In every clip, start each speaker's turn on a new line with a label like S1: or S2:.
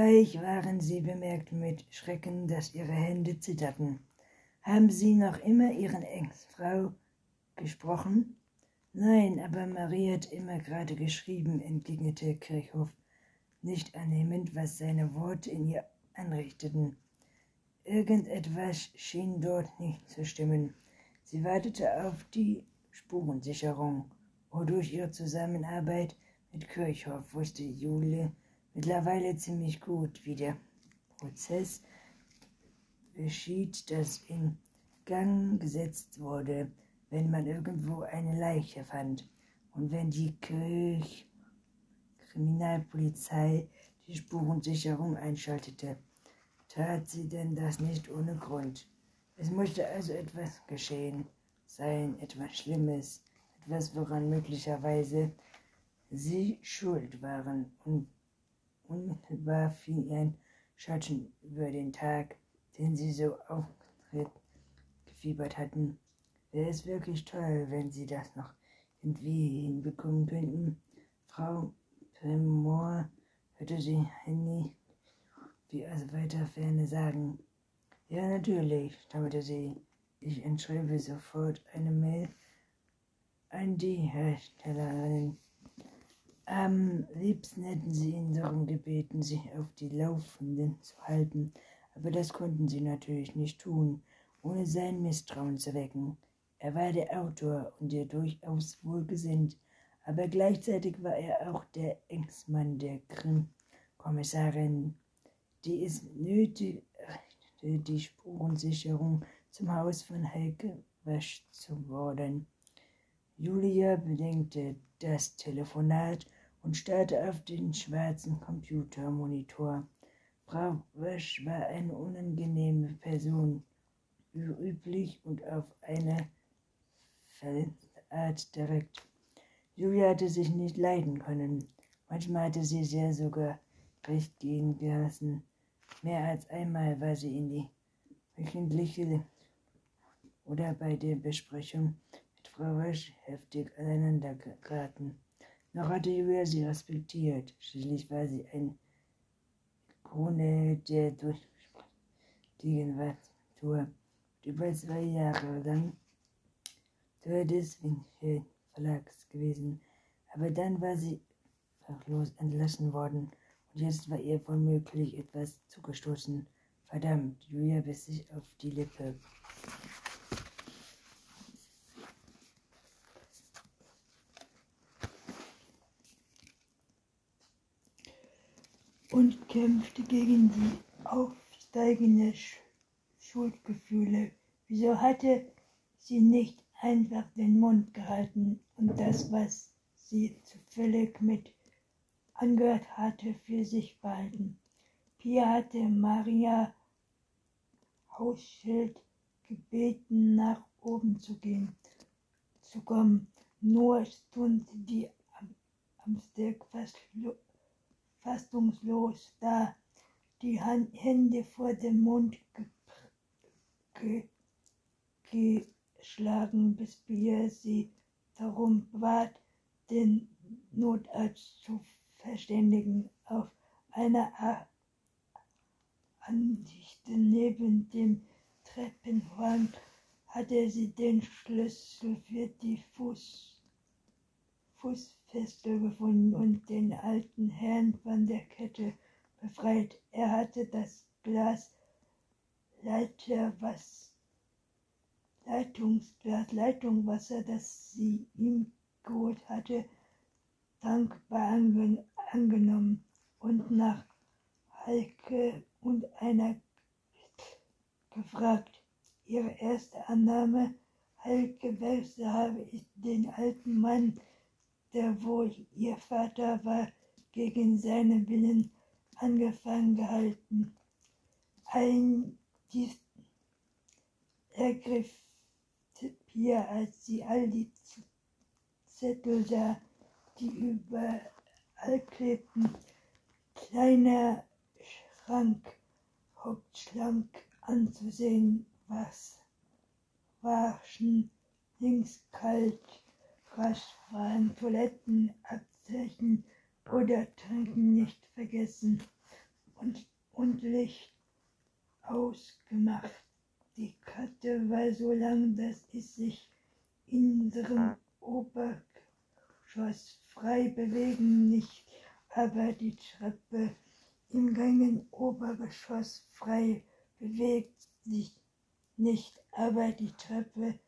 S1: Gleich waren sie bemerkt mit Schrecken, dass ihre Hände zitterten. Haben Sie noch immer Ihren Ex-Frau gesprochen? Nein, aber Marie hat immer gerade geschrieben, entgegnete Kirchhoff, nicht annehmend, was seine Worte in ihr anrichteten. Irgendetwas schien dort nicht zu stimmen. Sie wartete auf die Spurensicherung. Wodurch ihre Zusammenarbeit mit Kirchhoff wusste Jule mittlerweile ziemlich gut, wie der Prozess geschieht, das in Gang gesetzt wurde, wenn man irgendwo eine Leiche fand und wenn die Kirch Kriminalpolizei die Spurensicherung einschaltete. Tat sie denn das nicht ohne Grund? Es musste also etwas geschehen sein, etwas Schlimmes, etwas, woran möglicherweise sie schuld waren und unmittelbar fiel ein Schatten über den Tag, den sie so aufgefiebert hatten. Wäre es wirklich toll, wenn sie das noch irgendwie hinbekommen könnten. Frau Tremor hörte sie Henny wie aus weiter Ferne sagen. Ja, natürlich, stammelte sie. Ich entschreibe sofort eine Mail an die Herstellerinnen. Am liebsten hätten sie ihn darum gebeten, sich auf die Laufenden zu halten, aber das konnten sie natürlich nicht tun, ohne sein Misstrauen zu wecken. Er war der Autor und ihr durchaus wohlgesinnt, aber gleichzeitig war er auch der Engsmann der Krim-Kommissarin, die es nötig die Spurensicherung zum Haus von Heike Wasch zu worden. Julia bedenkte das Telefonat und starrte auf den schwarzen Computermonitor. Frau Wasch war eine unangenehme Person, wie üblich und auf eine Art direkt. Julia hatte sich nicht leiden können. Manchmal hatte sie sehr sogar recht gehen gelassen. Mehr als einmal war sie in die wöchentliche oder bei der Besprechung Frau Wasch heftig aneinander geraten. Noch hatte Julia sie respektiert. Schließlich war sie ein Krone der durch die Gegenwartsnatur. Über zwei Jahre lang Teil des Winkel Verlags gewesen. Aber dann war sie fachlos entlassen worden und jetzt war ihr womöglich etwas zugestoßen. Verdammt, Julia biss sich auf die Lippe. Und kämpfte gegen die aufsteigenden Schuldgefühle. Wieso hatte sie nicht einfach den Mund gehalten und das, was sie zufällig mit angehört hatte, für sich behalten? Pia hatte Maria Hausschild gebeten, nach oben zu gehen, zu kommen. Nur stund die am, am Steg fast fassungslos da, die Hände vor dem Mund ge ge geschlagen, bis Bier sie darum bat, den Notarzt zu verständigen. Auf einer Ansichte neben dem Treppenhorn hatte sie den Schlüssel für die Fuß, Fuß Feste gefunden und den alten Herrn von der Kette befreit. Er hatte das Glas Leiter, was Leitungsglas Leitungswasser, das sie ihm geholt hatte, dankbar angen angenommen und nach Heike und einer gefragt. Ihre erste Annahme, Heike Wälse habe ich den alten Mann der wohl ihr Vater war, gegen seinen Willen angefangen gehalten. Ein dies ergriff Pia, als sie all die Zettel sah, die überall klebten. Kleiner Schrank, hauptschlank anzusehen, was waschen, links kalt,
S2: waschbaren Toiletten, Abzeichen oder Trinken nicht vergessen und, und Licht ausgemacht. Die Karte war so lang, dass es sich in ihrem Obergeschoss frei bewegen nicht, aber die Treppe im gangen Obergeschoss frei bewegt sich nicht, aber die Treppe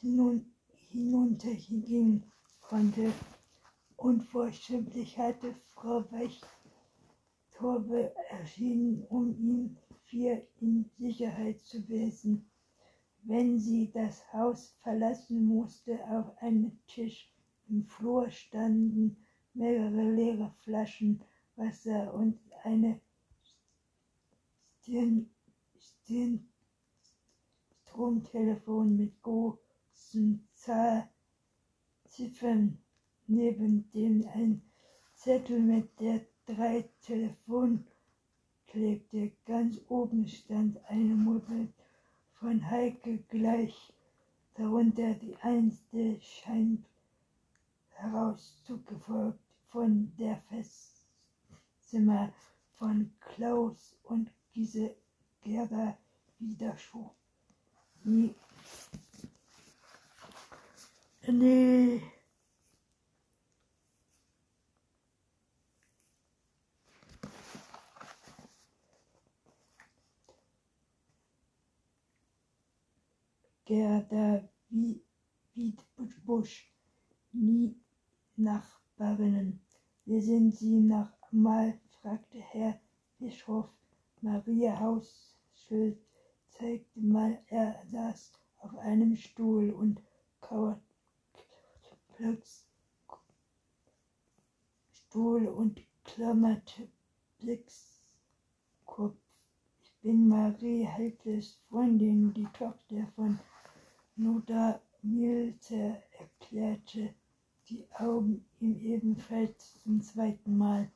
S2: hinunter hinunterging konnte. Unvorstelllich hatte Frau Weichtorbe erschienen, um ihn vier in Sicherheit zu wissen. Wenn sie das Haus verlassen musste, auf einem Tisch im Flur standen mehrere leere Flaschen Wasser und eine Stirn, Stirn, Stromtelefon mit großen Ziffern, neben dem ein Zettel mit der drei Telefon klebte. Ganz oben stand eine Mutter von Heike gleich, darunter die einste scheint herauszugefolgt von der Festzimmer von Klaus und diese Gerda Widerschuh. Nie. Nee. Gerda Wiedbusch, nie Nachbarinnen. Wer sind Sie nach mal? fragte Herr Bischof. Maria Hausschild zeigte mal, er saß auf einem Stuhl und kauerte Stuhl und klammerte Blickskopf. Ich bin Marie Heikles Freundin, die Tochter von Nuda Milzer erklärte die Augen ihm ebenfalls zum zweiten Mal.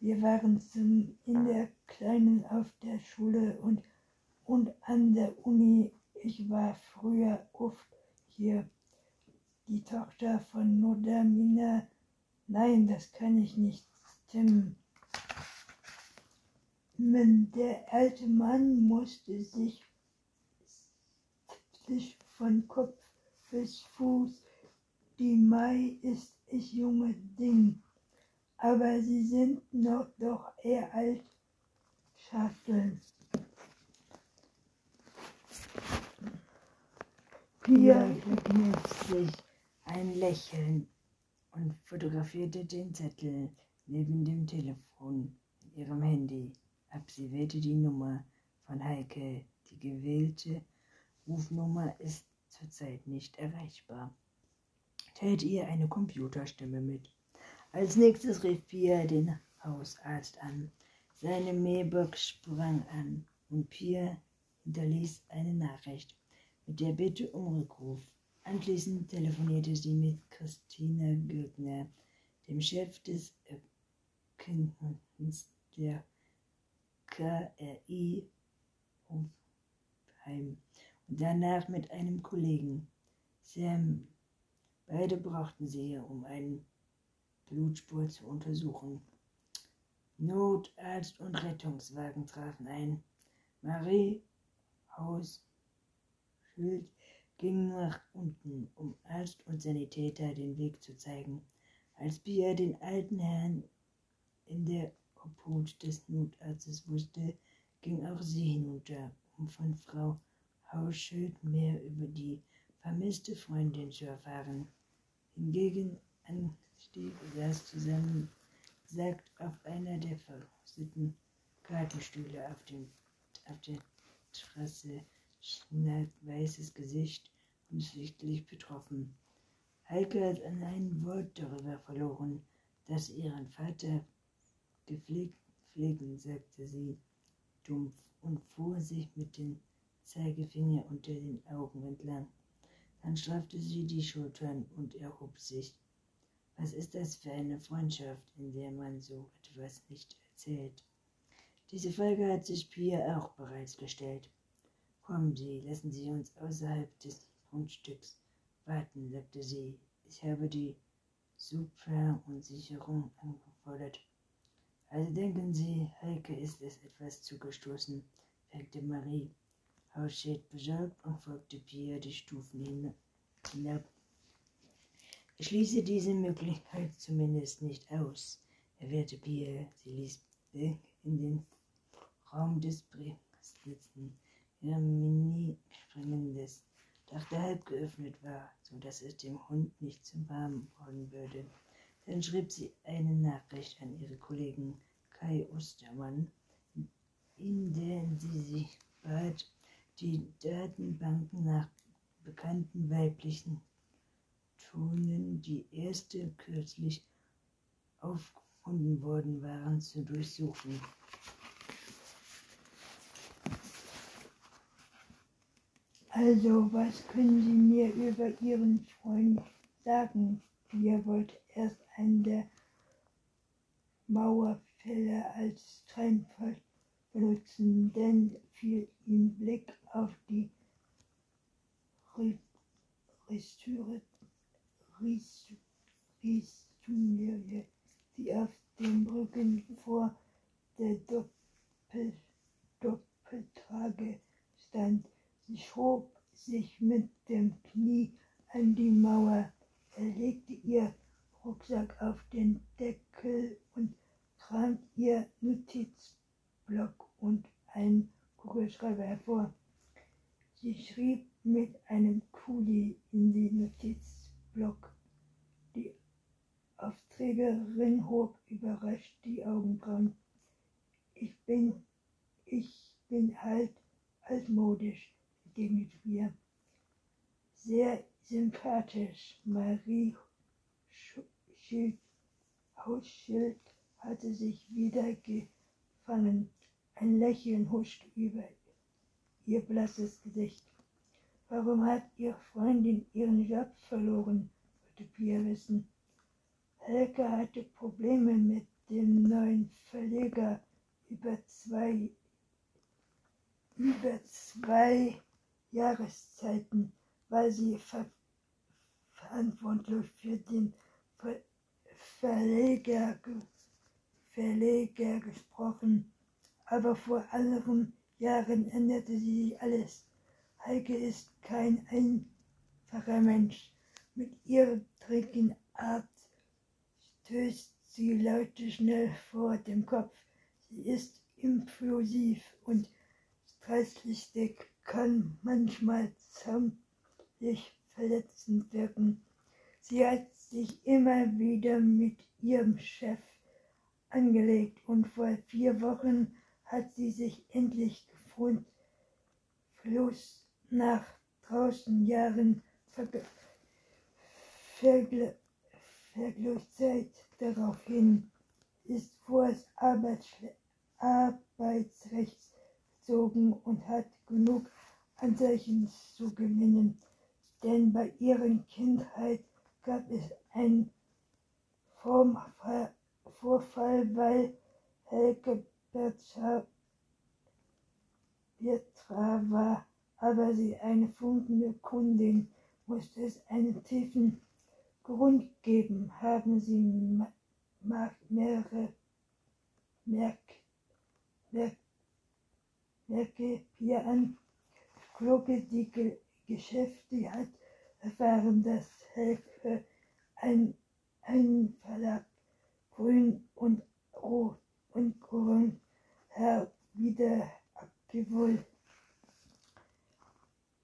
S2: Wir waren zum, in der Kleinen auf der Schule und, und an der Uni. Ich war früher oft hier. Die Tochter von Nodamina. Nein, das kann ich nicht stimmen. Der alte Mann musste sich, von Kopf bis Fuß. Die Mai ist ich junge Ding, aber sie sind noch doch eher alt Schachteln.
S1: Verknüpft sich ein Lächeln und fotografierte den Zettel neben dem Telefon in ihrem Handy ab. Sie wählte die Nummer von Heike. Die gewählte Rufnummer ist zurzeit nicht erreichbar. Teilte ihr eine Computerstimme mit. Als nächstes rief Pia den Hausarzt an. Seine Mailbox sprang an und Pia hinterließ eine Nachricht mit der Bitte um Rückruf. Anschließend telefonierte sie mit Christina Gürtner, dem Chef des Erkenntnisses der KRI Hofheim und danach mit einem Kollegen, Sam. Beide brachten sie, um eine Blutspur zu untersuchen. Notarzt und Rettungswagen trafen ein. Marie Haus Schild ging nach unten, um Arzt und Sanitäter den Weg zu zeigen. Als Pia den alten Herrn in der Obhut des Notarztes wusste, ging auch sie hinunter, um von Frau Hauschild mehr über die vermisste Freundin zu erfahren. Hingegen anstieg saß zusammen, sagt auf einer der verrosteten Gartenstühle auf, dem, auf der Trasse, schnell weißes Gesicht und sichtlich betroffen. Heike hat an ein Wort darüber verloren, dass ihren Vater gepflegt pflegen, sagte sie dumpf und fuhr sich mit dem Zeigefinger unter den Augen entlang. Dann straffte sie die Schultern und erhob sich. Was ist das für eine Freundschaft, in der man so etwas nicht erzählt? Diese Frage hat sich Pia auch bereits gestellt. Kommen Sie, lassen Sie uns außerhalb des Grundstücks warten, sagte sie. Ich habe die Subverunsicherung angefordert. Also denken Sie, Heike ist es etwas zugestoßen, fragte Marie. Haus steht besorgt und folgte Pia die Stufen hinab. Ich schließe diese Möglichkeit zumindest nicht aus, erwährte Pia. Sie ließ Beck in den Raum des Brings sitzen, in einem Mini springendes Dach, der halb geöffnet war, so dass es dem Hund nicht zu warm worden würde. Dann schrieb sie eine Nachricht an ihre Kollegen Kai Ostermann, in der sie sich bat, die Datenbanken nach bekannten weiblichen Tonen, die erste kürzlich aufgefunden worden waren, zu durchsuchen.
S2: Also, was können Sie mir über Ihren Freund sagen? Ihr wollt erst einen der Mauerfälle als Trennfall benutzen, denn fiel ihm Blick auf die Ristüre, die auf dem Rücken vor der Doppel, Doppeltrage stand. Sie schob sich mit dem Knie an die Mauer. Er legte ihr Rucksack auf den Deckel und trank ihr Notizblock und einen Kugelschreiber hervor. Sie schrieb mit einem Kuli in die Notizblock. Die Aufträgerin hob überrascht die Augenbrauen. Ich bin, ich bin halt altmodisch begegnet mir. Sehr sympathisch. Marie Schild, Hausschild hatte sich wieder gefangen. Ein Lächeln huschte über ihr blasses Gesicht. Warum hat Ihre Freundin ihren Job verloren? wollte Pia wissen. Helga hatte Probleme mit dem neuen Verleger über zwei über zwei Jahreszeiten war sie ver verantwortlich für den Ver Verleger, Verleger gesprochen. Aber vor anderen Jahren änderte sie alles. Heike ist kein einfacher Mensch. Mit ihrer dreckigen Art stößt sie Leute schnell vor dem Kopf. Sie ist impulsiv und streitlustig kann manchmal ziemlich verletzend wirken. Sie hat sich immer wieder mit ihrem Chef angelegt und vor vier Wochen hat sie sich endlich gefunden, Fluss nach draußen Jahren Vergl daraufhin ist vor das Arbeitsrecht gezogen und hat genug Anzeichen zu gewinnen, denn bei ihrer Kindheit gab es einen Vorfall, weil Helge Bertra war, aber sie eine funkende Kundin, musste es einen tiefen Grund geben, haben sie mehrere Merk, Merk, Merke hier an Glocke die Ge Geschäfte hat erfahren, dass Helfe ein, ein Verlag Grün und Rot und Grün Herr wieder abgewohnt.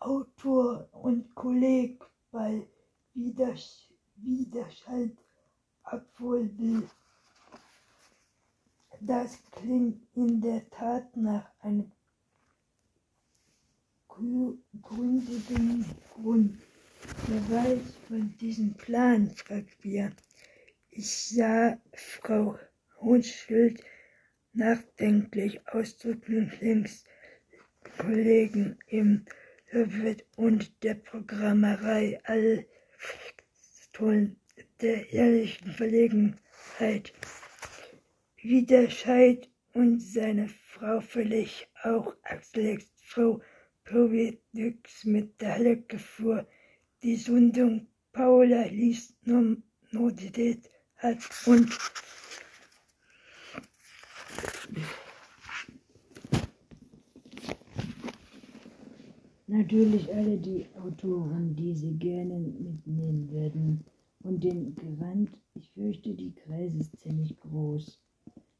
S2: Autor und Kolleg bei Widers Widerscheid abholen will. Das klingt in der Tat nach einem gründigen Grund. Wer weiß von diesem Plan, fragt Bia. Ich sah Frau Hochschild nachdenklich ausdrücklich links Kollegen im Höfet und der Programmerei all der ehrlichen Verlegenheit. Widerscheid und seine Frau völlig auch Axel Frau probiert nix mit der Lecke vor. Die Sundung Paula liest Notität hat und
S1: natürlich alle die Autoren, die Sie gerne mitnehmen würden. Und den Gewand, ich fürchte, die Kreise ist ziemlich groß.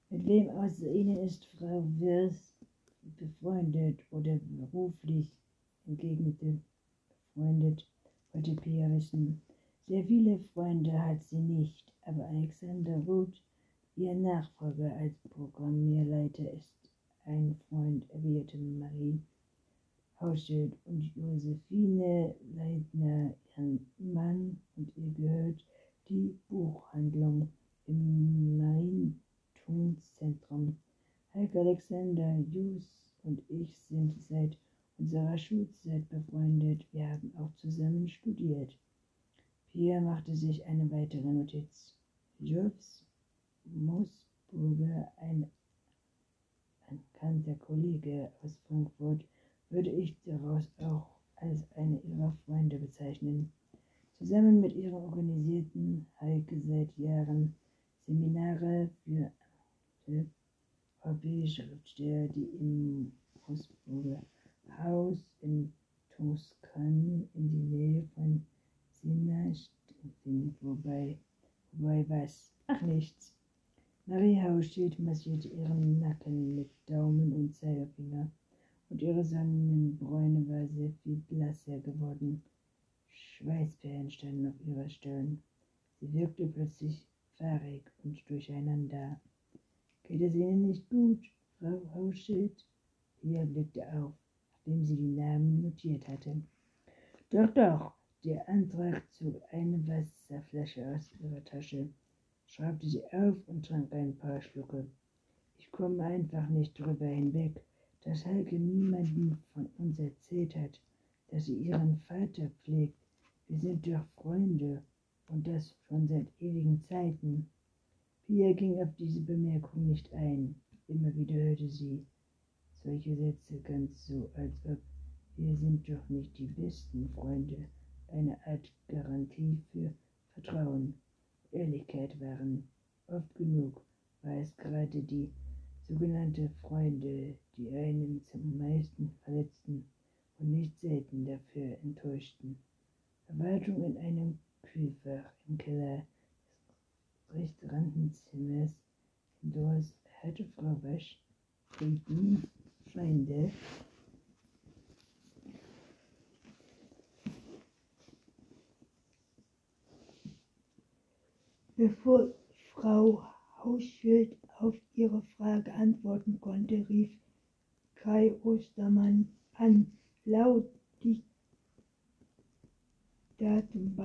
S1: Mit wem außer Ihnen ist Frau Wirs befreundet oder beruflich entgegnete befreundet, wollte Pia wissen. Sehr viele Freunde hat sie nicht, aber Alexander Roth, ihr Nachfolger als Programmierleiter, ist ein Freund, erwiderte Marie. Hauschild und Josephine Leitner, ihren Mann, und ihr gehört die Buchhandlung im Marientumszentrum. Heike Alexander, Jus und ich sind seit unserer Schulzeit befreundet. Wir haben auch zusammen studiert. Pia machte sich eine weitere Notiz. Jus Moosburger, ein bekannter Kollege aus Frankfurt, würde ich daraus auch als eine ihrer Freunde bezeichnen. Zusammen mit ihren organisierten Heike seit Jahren Seminare für europäische die im Prosburger Haus in Toskan in die Nähe von Sina sind, wobei, wobei was? Ach nichts. Marie Hauschild massierte ihren Nacken mit Daumen und Zeigefinger und ihre Sonnenbräune war sehr viel blasser geworden. Schweißperlen standen auf ihrer Stirn. Sie wirkte plötzlich fahrig und durcheinander. Geht es Ihnen nicht gut, Frau Hauschild? Pia blickte auf, nachdem sie die Namen notiert hatte. Doch, doch, der Antrag zog eine Wasserflasche aus ihrer Tasche, schraubte sie auf und trank ein paar Schlucke. Ich komme einfach nicht drüber hinweg, dass Helge niemandem von uns erzählt hat, dass sie ihren Vater pflegt. Wir sind doch Freunde und das schon seit ewigen Zeiten. Pia ging auf diese Bemerkung nicht ein. Immer wieder hörte sie solche Sätze ganz so, als ob wir sind doch nicht die besten Freunde, eine Art Garantie für Vertrauen, Ehrlichkeit waren. Oft genug war es gerade die sogenannte Freunde, die einen zum meisten verletzten und nicht selten dafür enttäuschten. Erwartung in einem Kühlfach im Keller des Restaurantenzimmers hindurch hatte Frau Wasch die Feinde
S2: Bevor Frau Hauschild auf ihre Frage antworten konnte, rief Kai Ostermann an. Laut Datum